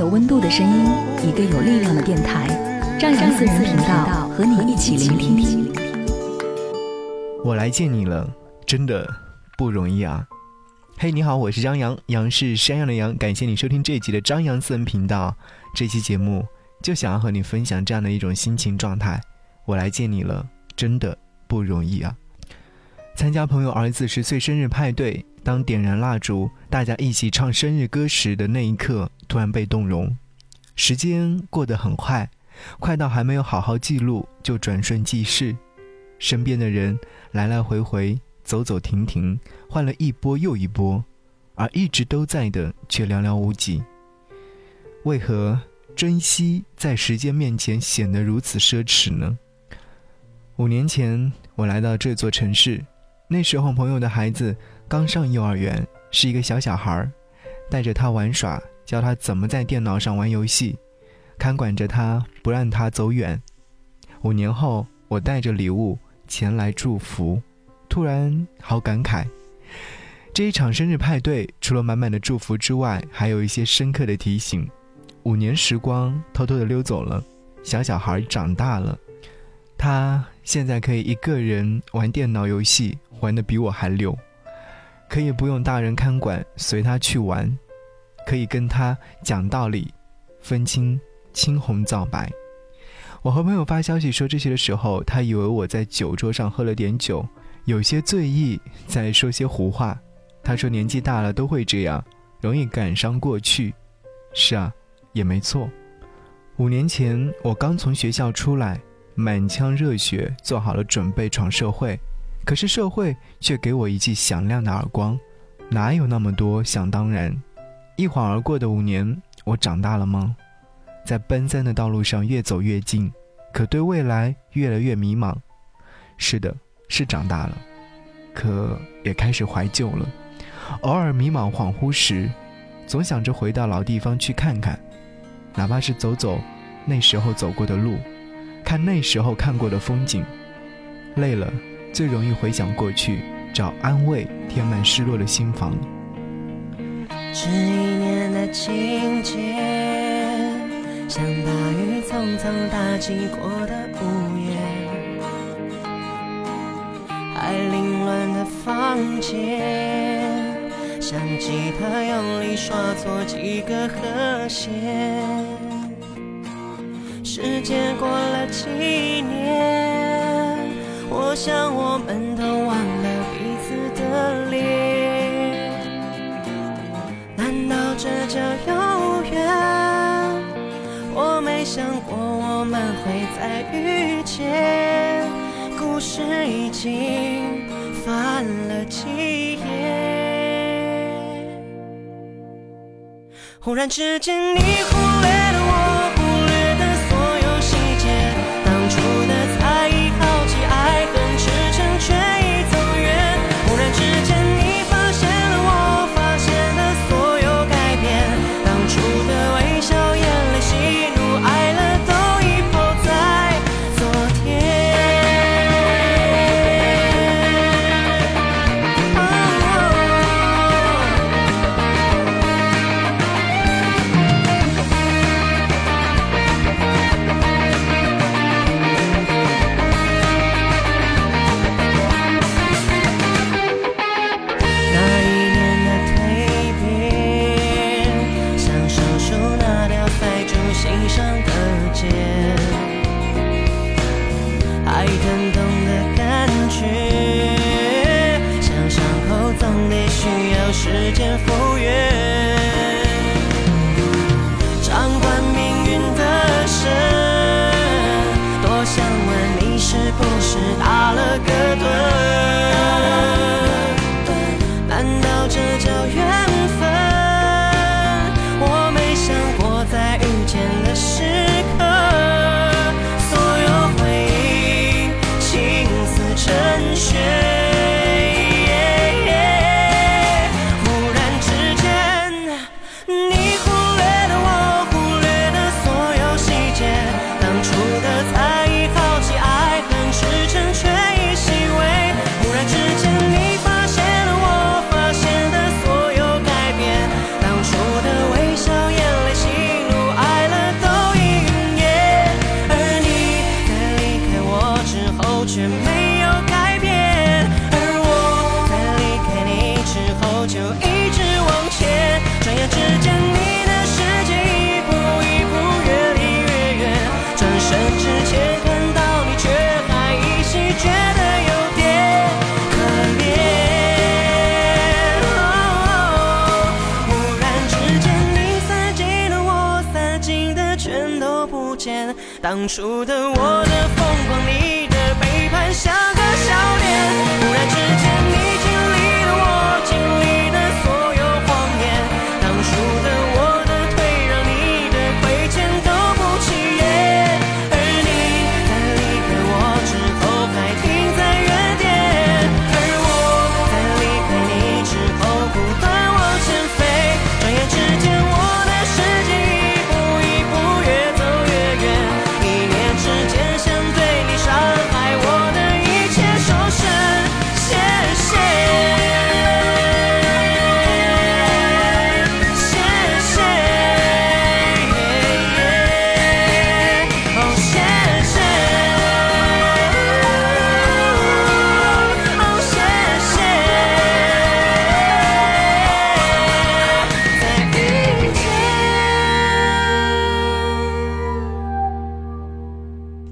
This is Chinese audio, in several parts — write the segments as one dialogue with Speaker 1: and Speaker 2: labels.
Speaker 1: 有温度的声音，一个有力量的电台，张扬私人频道和你一起聆听。
Speaker 2: 我来见你了，真的不容易啊！嘿，你好，我是张扬，杨是山羊的羊。感谢你收听这一集的张扬私人频道。这期节目就想要和你分享这样的一种心情状态。我来见你了，真的不容易啊！参加朋友儿子十岁生日派对，当点燃蜡烛，大家一起唱生日歌时的那一刻。突然被动容，时间过得很快，快到还没有好好记录就转瞬即逝。身边的人来来回回，走走停停，换了一波又一波，而一直都在的却寥寥无几。为何珍惜在时间面前显得如此奢侈呢？五年前我来到这座城市，那时候朋友的孩子刚上幼儿园，是一个小小孩儿，带着他玩耍。教他怎么在电脑上玩游戏，看管着他，不让他走远。五年后，我带着礼物前来祝福，突然好感慨。这一场生日派对，除了满满的祝福之外，还有一些深刻的提醒。五年时光偷偷的溜走了，小小孩长大了，他现在可以一个人玩电脑游戏，玩的比我还溜，可以不用大人看管，随他去玩。可以跟他讲道理，分清青红皂白。我和朋友发消息说这些的时候，他以为我在酒桌上喝了点酒，有些醉意，在说些胡话。他说年纪大了都会这样，容易感伤过去。是啊，也没错。五年前我刚从学校出来，满腔热血，做好了准备闯社会，可是社会却给我一记响亮的耳光。哪有那么多想当然？一晃而过的五年，我长大了吗？在奔三的道路上越走越近，可对未来越来越迷茫。是的，是长大了，可也开始怀旧了。偶尔迷茫恍惚时，总想着回到老地方去看看，哪怕是走走那时候走过的路，看那时候看过的风景。累了，最容易回想过去，找安慰，填满失落的心房。
Speaker 3: 这一年的情节，像大雨匆匆打击过的屋檐，还凌乱的房间，像吉他用力刷错几个和弦。时间过了几年，我想我们都忘了彼此的脸。难道这叫遥远，我没想过我们会再遇见。故事已经翻了几页，忽然之间你忽略。当初的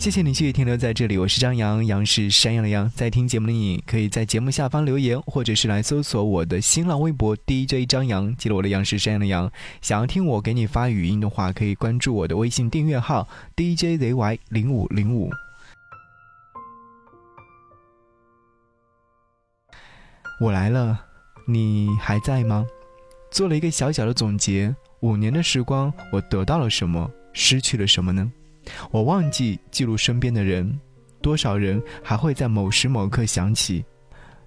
Speaker 3: 谢谢
Speaker 2: 你继续停留在这里，我是张扬，杨是山羊的羊。在听节目的你，可以在节目下方留言，或者是来搜索我的新浪微博 DJ 张扬，记得我的杨是山羊的羊。想要听我给你发语音的话，可以关注我的微信订阅号 DJZY 零五零五。我来了，你还在吗？做了一个小小的总结，五年的时光，我得到了什么，失去了什么呢？我忘记记录身边的人，多少人还会在某时某刻想起，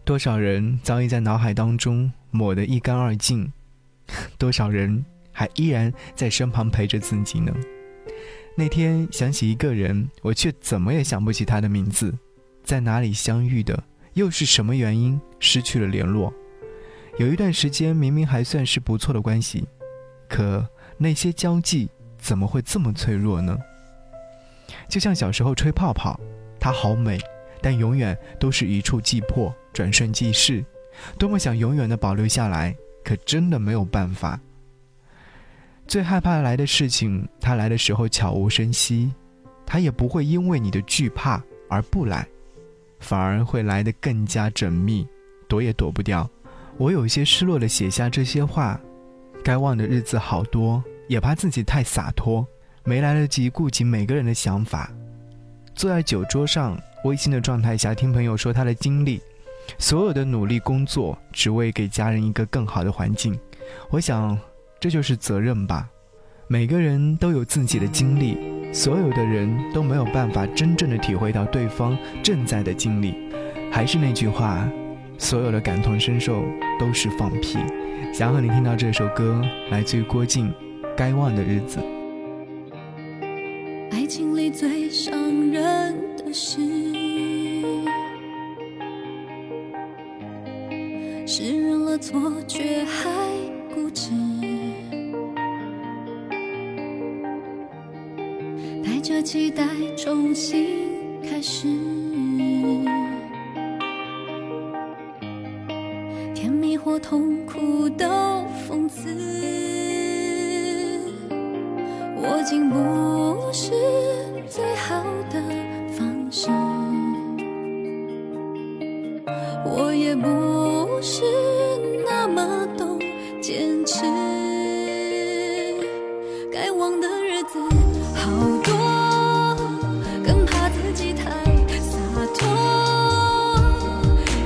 Speaker 2: 多少人早已在脑海当中抹得一干二净，多少人还依然在身旁陪着自己呢？那天想起一个人，我却怎么也想不起他的名字，在哪里相遇的，又是什么原因失去了联络？有一段时间明明还算是不错的关系，可那些交际怎么会这么脆弱呢？就像小时候吹泡泡，它好美，但永远都是一触即破，转瞬即逝。多么想永远的保留下来，可真的没有办法。最害怕来的事情，它来的时候悄无声息，它也不会因为你的惧怕而不来，反而会来得更加缜密，躲也躲不掉。我有些失落的写下这些话，该忘的日子好多，也怕自己太洒脱。没来得及顾及每个人的想法，坐在酒桌上，微醺的状态下听朋友说他的经历，所有的努力工作，只为给家人一个更好的环境。我想，这就是责任吧。每个人都有自己的经历，所有的人都没有办法真正的体会到对方正在的经历。还是那句话，所有的感同身受都是放屁。想和你听到这首歌，来自于郭靖，《该忘的日子》。
Speaker 4: 最伤人的事，是认了错却还固执，带着期待重新开始，甜蜜或痛苦都讽刺。我竟不是最好的方式，我也不是那么懂坚持。该忘的日子好多，更怕自己太洒脱。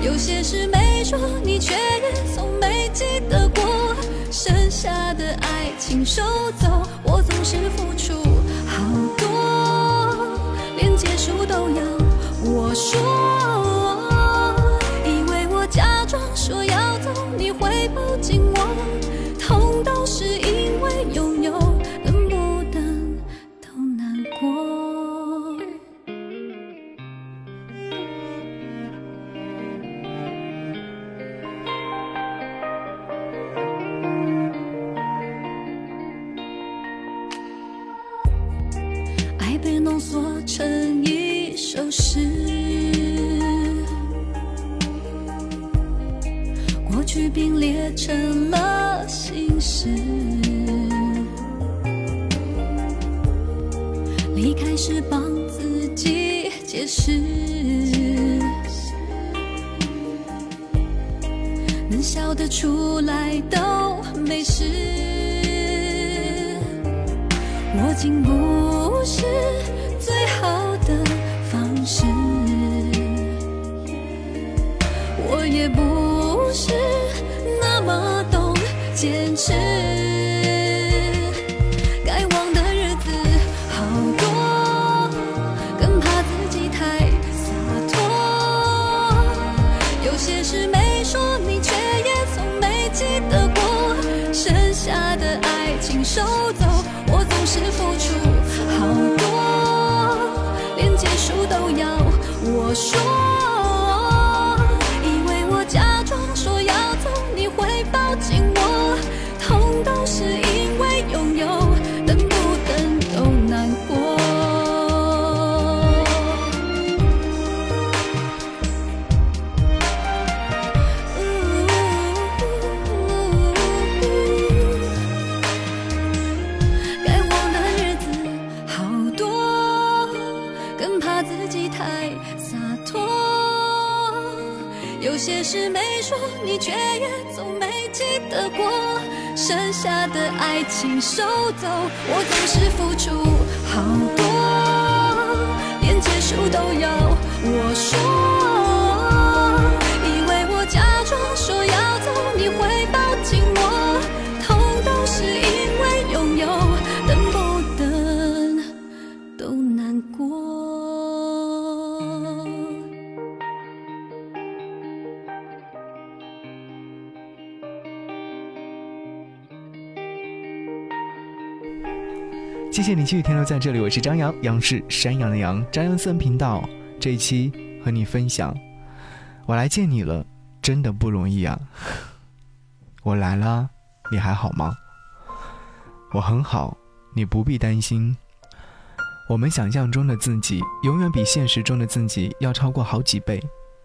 Speaker 4: 有些事没说，你却也从没记得过。剩下的爱情收走，我总是付出过去并列成了心事。离开时帮自己解释，能笑得出来都没事。我竟不是下的爱情收走，我总是付出好多，连结束都要我说。以为我假装说要走，你会抱紧我，痛都是因为拥有，等不等都难过。
Speaker 2: 谢谢你继续停留在这里，我是张扬，杨是山羊的羊，张扬私人频道这一期和你分享，我来见你了，真的不容易啊。我来了，你还好吗？我很好，你不必担心。我们想象中的自己，永远比现实中的自己要超过好几倍。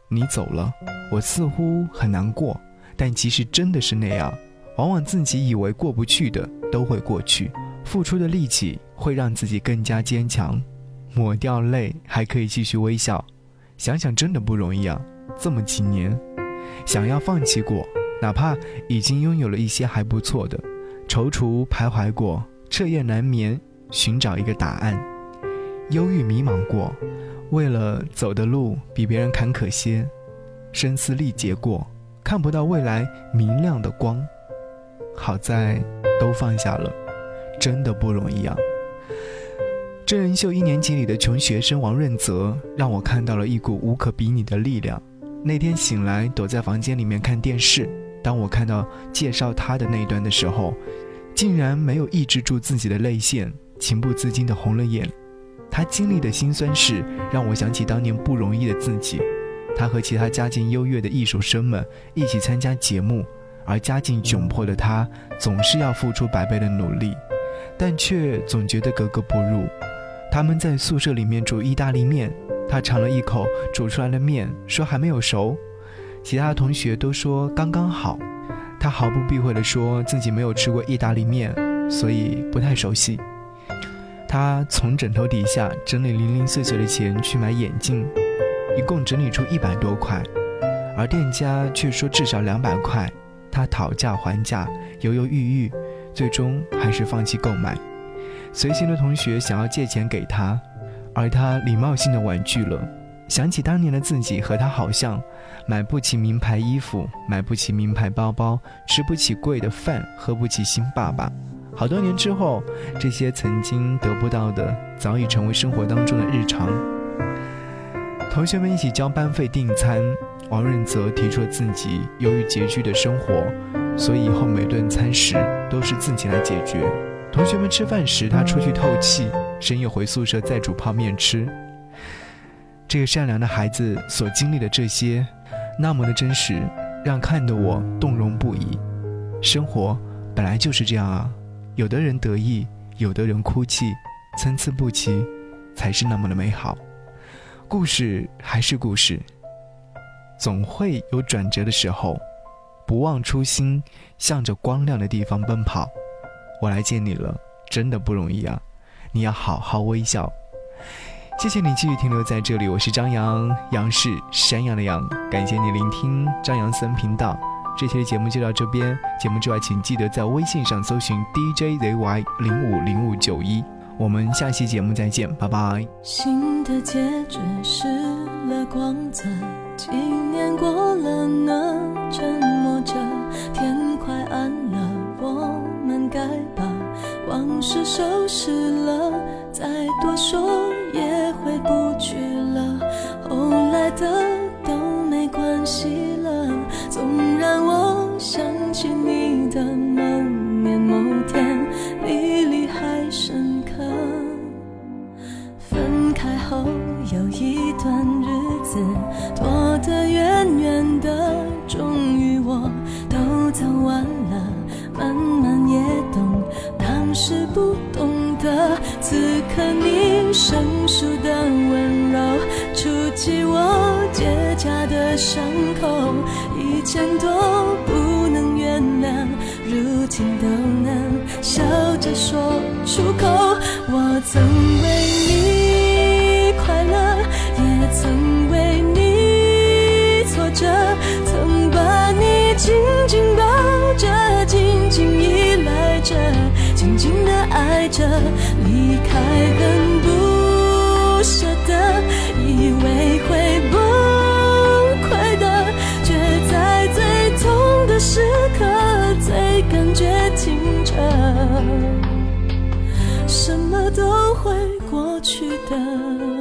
Speaker 2: 你走了，我似乎很难过，但即使真的是那样，往往自己以为过不去的都会过去。付出的力气会让自己更加坚强，抹掉泪还可以继续微笑。想想真的不容易啊！这么几年，想要放弃过，哪怕已经拥有了一些还不错的，踌躇徘徊过，彻夜难眠，寻找一个答案，忧郁迷茫过，为了走的路比别人坎坷些，声嘶力竭过，看不到未来明亮的光。好在都放下了。真的不容易啊！真人秀一年级里的穷学生王润泽，让我看到了一股无可比拟的力量。那天醒来，躲在房间里面看电视，当我看到介绍他的那一段的时候，竟然没有抑制住自己的泪腺，情不自禁的红了眼。他经历的辛酸事，让我想起当年不容易的自己。他和其他家境优越的艺术生们一起参加节目，而家境窘迫的他，总是要付出百倍的努力。但却总觉得格格不入。他们在宿舍里面煮意大利面，他尝了一口煮出来的面，说还没有熟。其他同学都说刚刚好，他毫不避讳地说自己没有吃过意大利面，所以不太熟悉。他从枕头底下整理零零碎碎的钱去买眼镜，一共整理出一百多块，而店家却说至少两百块。他讨价还价，犹犹豫豫。最终还是放弃购买。随行的同学想要借钱给他，而他礼貌性的婉拒了。想起当年的自己和他好像，买不起名牌衣服，买不起名牌包包，吃不起贵的饭，喝不起新爸爸。好多年之后，这些曾经得不到的，早已成为生活当中的日常。同学们一起交班费订餐，王润泽提出了自己由于拮据的生活。所以以后每顿餐食都是自己来解决。同学们吃饭时，他出去透气，深夜回宿舍再煮泡面吃。这个善良的孩子所经历的这些，那么的真实，让看得我动容不已。生活本来就是这样啊，有的人得意，有的人哭泣，参差不齐，才是那么的美好。故事还是故事，总会有转折的时候。不忘初心，向着光亮的地方奔跑。我来见你了，真的不容易啊！你要好好微笑。谢谢你继续停留在这里，我是张扬，杨是山羊的羊。感谢你聆听张扬私人频道。这期的节目就到这边，节目之外，请记得在微信上搜寻 DJZY 零五零五九一。我们下期节目再见，拜拜。
Speaker 3: 新的结局失了光泽，几年过了呢，沉默着天快暗了我们该把
Speaker 4: 往事收拾了再多说也回不去。情都能笑着说出口，我曾为你快乐，也曾为你挫折，曾把你紧紧抱着，紧紧依赖着，静静的爱着，离开。什么都会过去的。